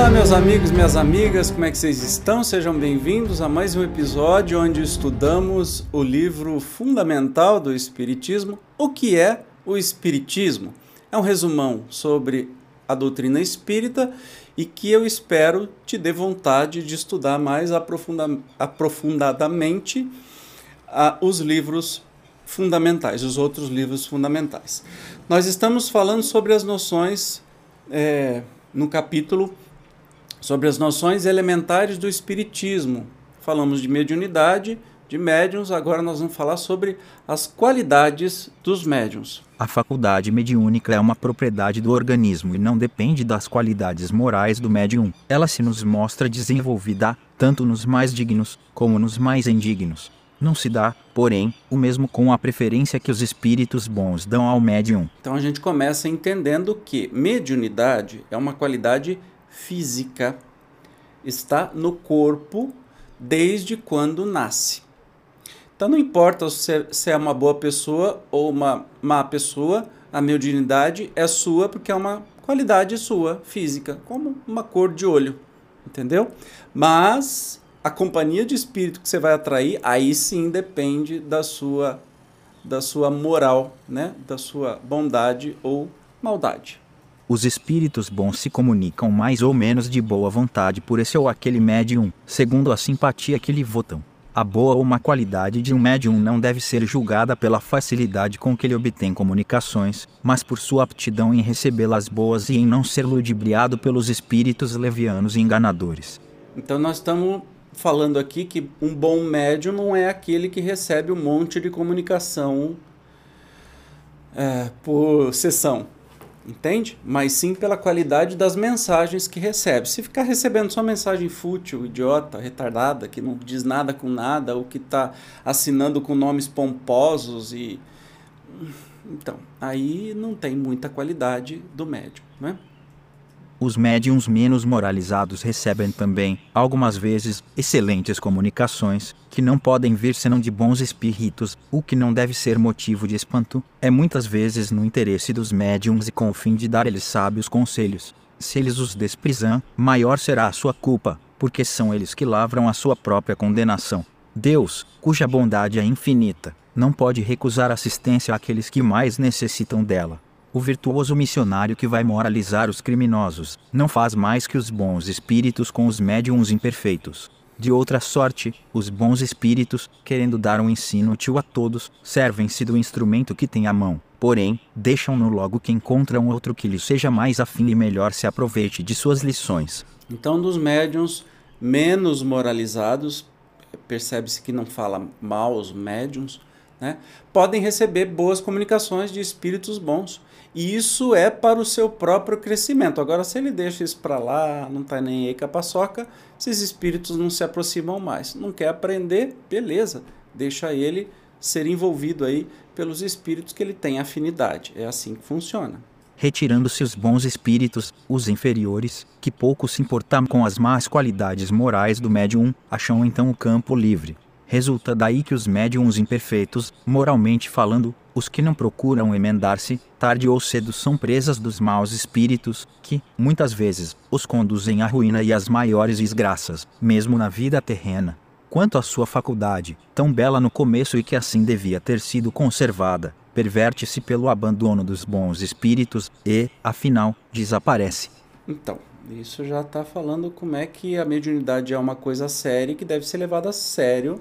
Olá, meus amigos, minhas amigas, como é que vocês estão? Sejam bem-vindos a mais um episódio onde estudamos o livro fundamental do Espiritismo, O que é o Espiritismo? É um resumão sobre a doutrina espírita e que eu espero te dê vontade de estudar mais aprofunda aprofundadamente uh, os livros fundamentais, os outros livros fundamentais. Nós estamos falando sobre as noções é, no capítulo sobre as noções elementares do Espiritismo. Falamos de mediunidade, de médiums, agora nós vamos falar sobre as qualidades dos médiums. A faculdade mediúnica é uma propriedade do organismo e não depende das qualidades morais do médium. Ela se nos mostra desenvolvida, tanto nos mais dignos como nos mais indignos. Não se dá, porém, o mesmo com a preferência que os espíritos bons dão ao médium. Então a gente começa entendendo que mediunidade é uma qualidade física, está no corpo desde quando nasce. Então não importa se é uma boa pessoa ou uma má pessoa, a mediunidade é sua porque é uma qualidade sua, física, como uma cor de olho, entendeu? Mas a companhia de espírito que você vai atrair, aí sim depende da sua da sua moral, né? Da sua bondade ou maldade. Os espíritos bons se comunicam mais ou menos de boa vontade por esse ou aquele médium, segundo a simpatia que lhe votam. A boa ou má qualidade de um médium não deve ser julgada pela facilidade com que ele obtém comunicações, mas por sua aptidão em recebê-las boas e em não ser ludibriado pelos espíritos levianos e enganadores. Então nós estamos falando aqui que um bom médium não é aquele que recebe um monte de comunicação é, por sessão entende? Mas sim pela qualidade das mensagens que recebe. Se ficar recebendo só mensagem fútil, idiota, retardada, que não diz nada com nada, ou que está assinando com nomes pomposos e. Então, aí não tem muita qualidade do médium, né? Os médiums menos moralizados recebem também, algumas vezes, excelentes comunicações, que não podem vir senão de bons espíritos, o que não deve ser motivo de espanto, é muitas vezes no interesse dos médiums e com o fim de dar eles sábios conselhos. Se eles os desprezam, maior será a sua culpa, porque são eles que lavram a sua própria condenação. Deus, cuja bondade é infinita, não pode recusar assistência àqueles que mais necessitam dela. O virtuoso missionário que vai moralizar os criminosos não faz mais que os bons espíritos com os médiums imperfeitos. De outra sorte, os bons espíritos, querendo dar um ensino útil a todos, servem-se do instrumento que têm à mão, porém, deixam-no logo que encontram outro que lhe seja mais afim e melhor se aproveite de suas lições. Então, dos médiums menos moralizados, percebe-se que não fala mal os médiums, né, podem receber boas comunicações de espíritos bons e isso é para o seu próprio crescimento. Agora, se ele deixa isso para lá, não está nem aí com a paçoca, esses espíritos não se aproximam mais. Não quer aprender? Beleza, deixa ele ser envolvido aí pelos espíritos que ele tem afinidade. É assim que funciona. Retirando-se os bons espíritos, os inferiores, que pouco se importam com as más qualidades morais do médium, acham então o campo livre. Resulta daí que os médiums imperfeitos, moralmente falando, os que não procuram emendar-se, tarde ou cedo são presas dos maus espíritos, que, muitas vezes, os conduzem à ruína e às maiores desgraças, mesmo na vida terrena. Quanto à sua faculdade, tão bela no começo e que assim devia ter sido conservada, perverte-se pelo abandono dos bons espíritos e, afinal, desaparece. Então, isso já está falando como é que a mediunidade é uma coisa séria que deve ser levada a sério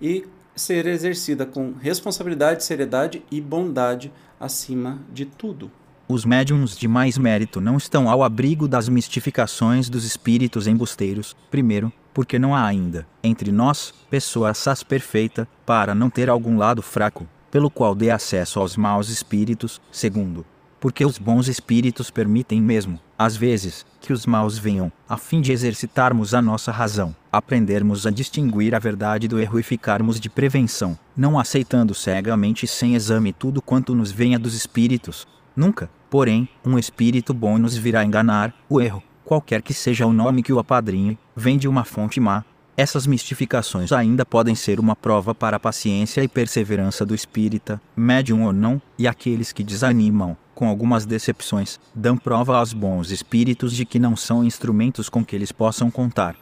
e ser exercida com responsabilidade, seriedade e bondade acima de tudo. Os médiums de mais mérito não estão ao abrigo das mistificações dos espíritos embusteiros, primeiro, porque não há ainda, entre nós, pessoa assaz perfeita, para não ter algum lado fraco, pelo qual dê acesso aos maus espíritos. Segundo, porque os bons espíritos permitem mesmo, às vezes, que os maus venham, a fim de exercitarmos a nossa razão, aprendermos a distinguir a verdade do erro e ficarmos de prevenção, não aceitando cegamente e sem exame tudo quanto nos venha dos espíritos. Nunca, porém, um espírito bom nos virá enganar, o erro, qualquer que seja o nome que o apadrinhe, vem de uma fonte má, essas mistificações ainda podem ser uma prova para a paciência e perseverança do espírita, médium ou não, e aqueles que desanimam, com algumas decepções, dão prova aos bons espíritos de que não são instrumentos com que eles possam contar.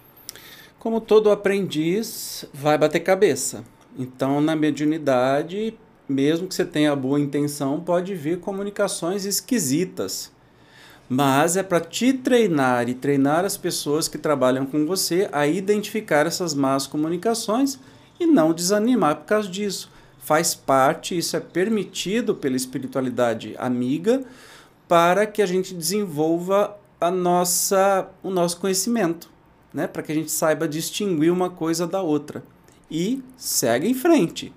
Como todo aprendiz, vai bater cabeça. Então, na mediunidade, mesmo que você tenha boa intenção, pode vir comunicações esquisitas mas é para te treinar e treinar as pessoas que trabalham com você a identificar essas más comunicações e não desanimar por causa disso. Faz parte, isso é permitido pela espiritualidade amiga para que a gente desenvolva a nossa, o nosso conhecimento, né? para que a gente saiba distinguir uma coisa da outra. E segue em frente,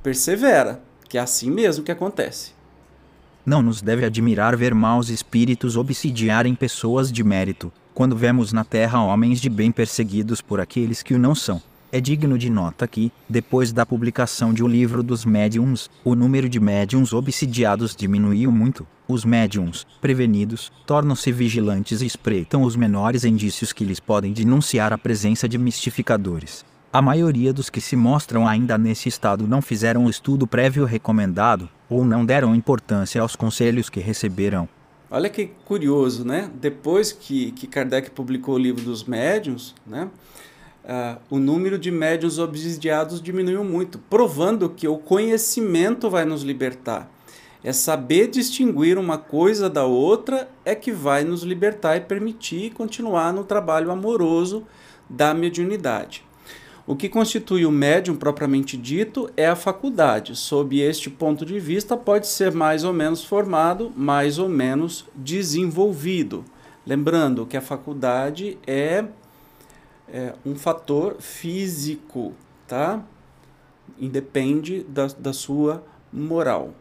persevera, que é assim mesmo que acontece. Não nos deve admirar ver maus espíritos obsidiarem pessoas de mérito, quando vemos na terra homens de bem perseguidos por aqueles que o não são. É digno de nota que, depois da publicação de O Livro dos Médiuns, o número de médiums obsidiados diminuiu muito. Os médiums, prevenidos, tornam-se vigilantes e espreitam os menores indícios que lhes podem denunciar a presença de mistificadores. A maioria dos que se mostram ainda nesse estado não fizeram o estudo prévio recomendado, ou não deram importância aos conselhos que receberam. Olha que curioso, né? Depois que, que Kardec publicou o livro dos médiuns, né? Uh, o número de médiuns obsidiados diminuiu muito, provando que o conhecimento vai nos libertar. É saber distinguir uma coisa da outra é que vai nos libertar e permitir continuar no trabalho amoroso da mediunidade. O que constitui o médium propriamente dito é a faculdade. Sob este ponto de vista, pode ser mais ou menos formado, mais ou menos desenvolvido. Lembrando que a faculdade é, é um fator físico, tá? Independe da, da sua moral.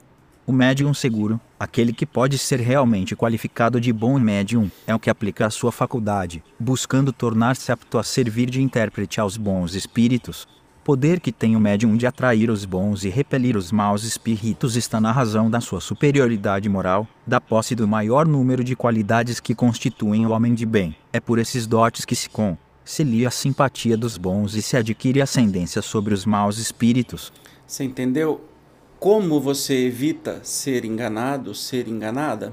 O médium seguro, aquele que pode ser realmente qualificado de bom médium, é o que aplica a sua faculdade, buscando tornar-se apto a servir de intérprete aos bons espíritos. Poder que tem o médium de atrair os bons e repelir os maus espíritos está na razão da sua superioridade moral, da posse do maior número de qualidades que constituem o homem de bem. É por esses dotes que se com se lia a simpatia dos bons e se adquire ascendência sobre os maus espíritos. Você entendeu? Como você evita ser enganado, ser enganada?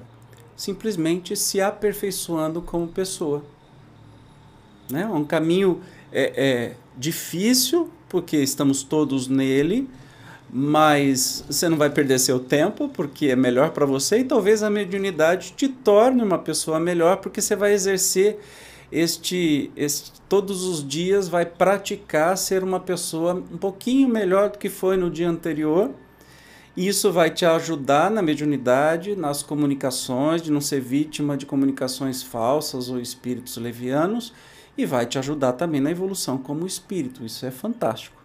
Simplesmente se aperfeiçoando como pessoa. Né? Um caminho é, é difícil, porque estamos todos nele, mas você não vai perder seu tempo, porque é melhor para você, e talvez a mediunidade te torne uma pessoa melhor, porque você vai exercer este, este todos os dias, vai praticar ser uma pessoa um pouquinho melhor do que foi no dia anterior isso vai te ajudar na mediunidade, nas comunicações, de não ser vítima de comunicações falsas ou espíritos levianos, e vai te ajudar também na evolução como espírito. Isso é fantástico.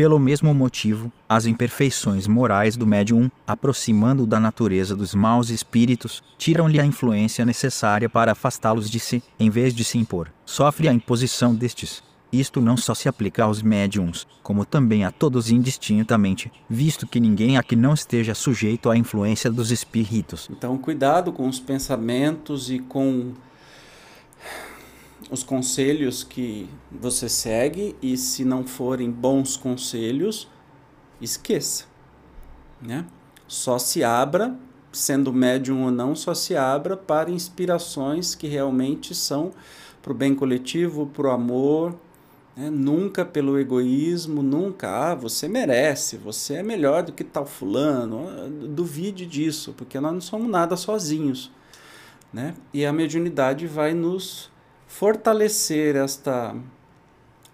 Pelo mesmo motivo, as imperfeições morais do médium, aproximando da natureza dos maus espíritos, tiram-lhe a influência necessária para afastá-los de si, em vez de se impor. Sofre a imposição destes, isto não só se aplica aos médiums, como também a todos indistintamente, visto que ninguém aqui não esteja sujeito à influência dos espíritos. Então, cuidado com os pensamentos e com os conselhos que você segue, e se não forem bons conselhos, esqueça. Né? Só se abra, sendo médium ou não, só se abra para inspirações que realmente são para o bem coletivo, para o amor, né? Nunca pelo egoísmo, nunca, ah, você merece, você é melhor do que tal fulano. Duvide disso, porque nós não somos nada sozinhos. Né? E a mediunidade vai nos fortalecer esta,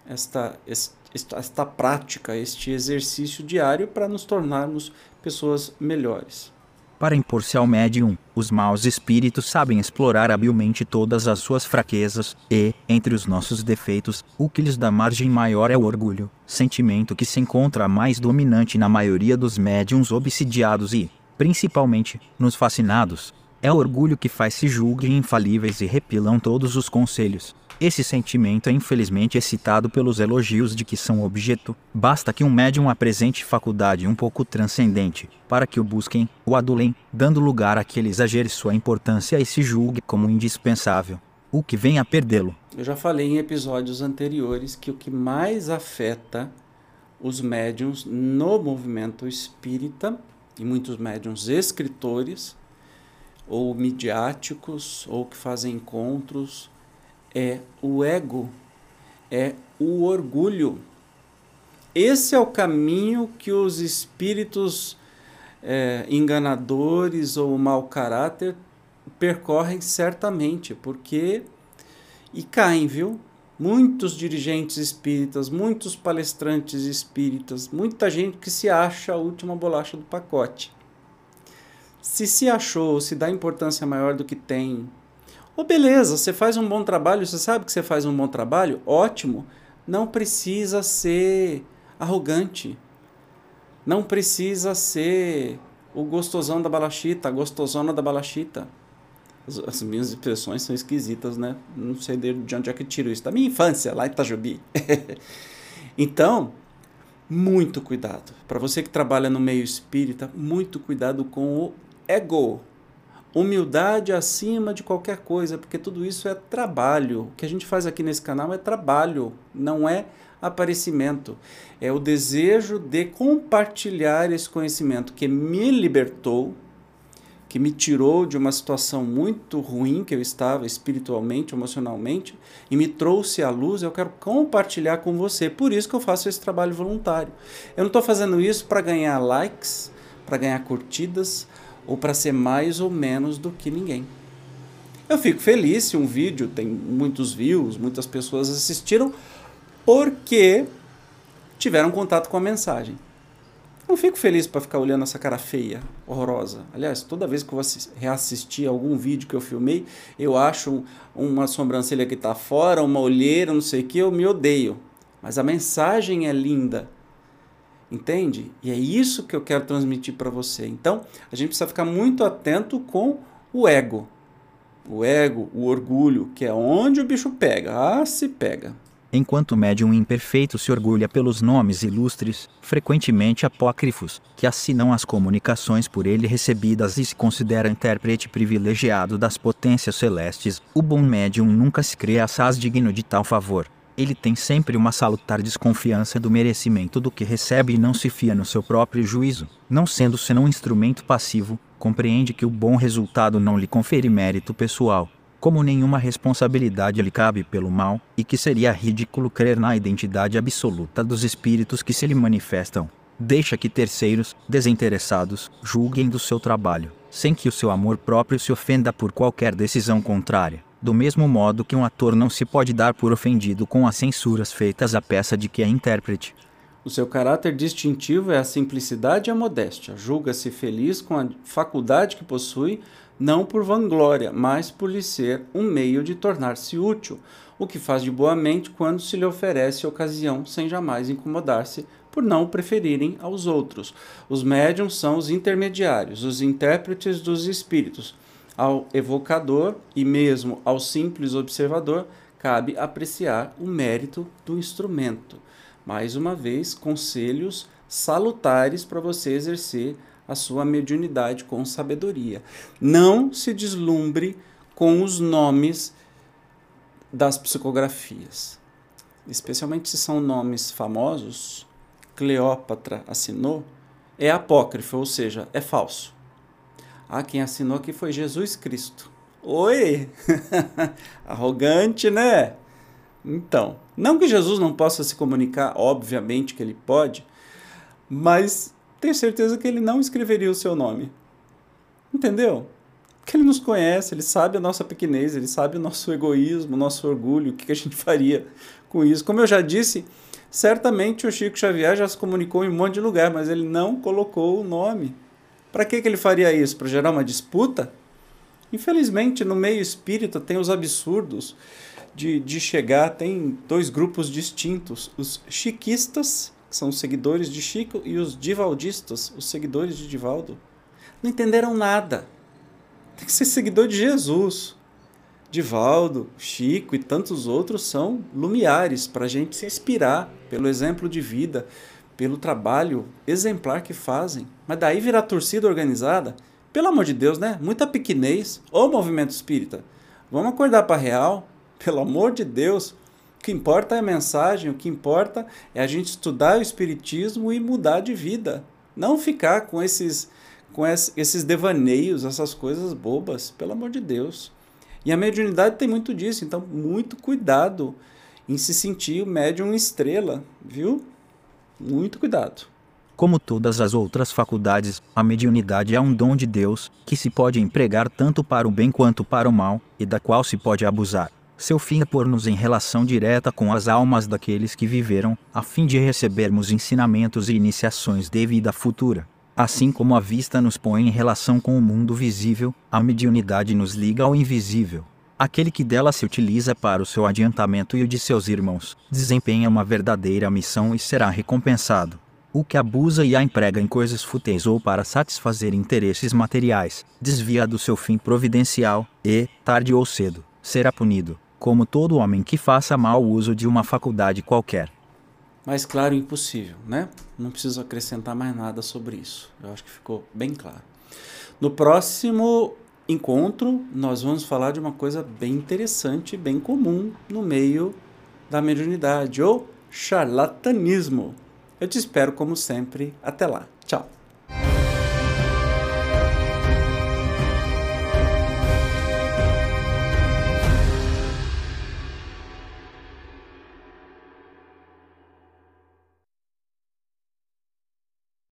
esta, esta, esta prática, este exercício diário para nos tornarmos pessoas melhores. para impor-se ao médium. Os maus espíritos sabem explorar habilmente todas as suas fraquezas, e, entre os nossos defeitos, o que lhes dá margem maior é o orgulho, sentimento que se encontra mais dominante na maioria dos médiums obsidiados e, principalmente, nos fascinados. É o orgulho que faz se julguem infalíveis e repilam todos os conselhos. Esse sentimento é infelizmente excitado pelos elogios de que são objeto. Basta que um médium apresente faculdade um pouco transcendente, para que o busquem, o adulem, dando lugar a que ele exagere sua importância e se julgue como indispensável. O que vem a perdê-lo. Eu já falei em episódios anteriores que o que mais afeta os médiums no movimento espírita, e muitos médiums escritores, ou midiáticos, ou que fazem encontros, é o ego, é o orgulho. Esse é o caminho que os espíritos é, enganadores ou mau caráter percorrem certamente, porque. E caem, viu? Muitos dirigentes espíritas, muitos palestrantes espíritas, muita gente que se acha a última bolacha do pacote. Se se achou, se dá importância maior do que tem, Oh, beleza, você faz um bom trabalho, você sabe que você faz um bom trabalho? Ótimo. Não precisa ser arrogante. Não precisa ser o gostosão da balachita, a gostosona da balachita. As, as, minhas expressões são esquisitas, né? Não sei de onde é que tiro isso. Da minha infância, lá em Itajubi. então, muito cuidado. Para você que trabalha no meio espírita, muito cuidado com o ego humildade acima de qualquer coisa, porque tudo isso é trabalho. O que a gente faz aqui nesse canal é trabalho, não é aparecimento. É o desejo de compartilhar esse conhecimento que me libertou, que me tirou de uma situação muito ruim que eu estava espiritualmente, emocionalmente, e me trouxe à luz. Eu quero compartilhar com você. Por isso que eu faço esse trabalho voluntário. Eu não estou fazendo isso para ganhar likes, para ganhar curtidas ou para ser mais ou menos do que ninguém. Eu fico feliz se um vídeo tem muitos views, muitas pessoas assistiram, porque tiveram contato com a mensagem. Não fico feliz para ficar olhando essa cara feia, horrorosa. Aliás, toda vez que eu vou reassistir algum vídeo que eu filmei, eu acho uma sobrancelha que está fora, uma olheira, não sei o que, eu me odeio. Mas a mensagem é linda. Entende? E é isso que eu quero transmitir para você. Então, a gente precisa ficar muito atento com o ego. O ego, o orgulho, que é onde o bicho pega. Ah, se pega. Enquanto o médium imperfeito se orgulha pelos nomes ilustres, frequentemente apócrifos, que assinam as comunicações por ele recebidas e se considera intérprete privilegiado das potências celestes, o bom médium nunca se crê assaz digno de tal favor ele tem sempre uma salutar desconfiança do merecimento do que recebe e não se fia no seu próprio juízo. Não sendo senão um instrumento passivo, compreende que o bom resultado não lhe confere mérito pessoal, como nenhuma responsabilidade lhe cabe pelo mal, e que seria ridículo crer na identidade absoluta dos espíritos que se lhe manifestam. Deixa que terceiros, desinteressados, julguem do seu trabalho, sem que o seu amor próprio se ofenda por qualquer decisão contrária do mesmo modo que um ator não se pode dar por ofendido com as censuras feitas à peça de que é intérprete. O seu caráter distintivo é a simplicidade e a modéstia. Julga-se feliz com a faculdade que possui, não por vanglória, mas por lhe ser um meio de tornar-se útil, o que faz de boa mente quando se lhe oferece ocasião, sem jamais incomodar-se por não o preferirem aos outros. Os médiums são os intermediários, os intérpretes dos espíritos ao evocador e mesmo ao simples observador cabe apreciar o mérito do instrumento. Mais uma vez, conselhos salutares para você exercer a sua mediunidade com sabedoria. Não se deslumbre com os nomes das psicografias, especialmente se são nomes famosos. Cleópatra assinou, é apócrifo, ou seja, é falso. Ah, quem assinou aqui foi Jesus Cristo. Oi! Arrogante, né? Então, não que Jesus não possa se comunicar, obviamente que ele pode, mas tenho certeza que ele não escreveria o seu nome. Entendeu? Porque ele nos conhece, ele sabe a nossa pequenez, ele sabe o nosso egoísmo, o nosso orgulho, o que a gente faria com isso. Como eu já disse, certamente o Chico Xavier já se comunicou em um monte de lugar, mas ele não colocou o nome Para que, que ele faria isso? Para gerar uma disputa? Infelizmente, no meio espírita tem os absurdos de, de chegar, tem dois grupos distintos: os chiquistas, que são os seguidores de Chico, e os divaldistas, os seguidores de Divaldo. Não entenderam nada. Tem que ser seguidor de Jesus. Divaldo, Chico e tantos outros são lumiares para a gente se inspirar pelo exemplo de vida, pelo trabalho exemplar que fazem. Mas daí virar torcida organizada, pelo amor de Deus, né? Muita pequenez. Ô movimento espírita, vamos acordar para real, pelo amor de Deus. O que importa é a mensagem, o que importa é a gente estudar o espiritismo e mudar de vida. Não ficar com esses com esses devaneios, essas coisas bobas, pelo amor de Deus. E a mediunidade tem muito disso, então muito cuidado em se sentir médium estrela, viu? Muito cuidado. Como todas as outras faculdades, a mediunidade é um dom de Deus, que se pode empregar tanto para o bem quanto para o mal, e da qual se pode abusar. Seu fim é pôr-nos em relação direta com as almas daqueles que viveram, a fim de recebermos ensinamentos e iniciações de vida futura. Assim como a vista nos põe em relação com o mundo visível, a mediunidade nos liga ao invisível. Aquele que dela se utiliza para o seu adiantamento e o de seus irmãos, desempenha uma verdadeira missão e será recompensado. O que abusa e a emprega em coisas fúteis ou para satisfazer interesses materiais, desvia do seu fim providencial e, tarde ou cedo, será punido, como todo homem que faça mau uso de uma faculdade qualquer. Mais claro, impossível, né? Não preciso acrescentar mais nada sobre isso. Eu acho que ficou bem claro. No próximo encontro, nós vamos falar de uma coisa bem interessante, bem comum no meio da mediunidade, ou charlatanismo. Eu te espero como sempre. Até lá. Tchau.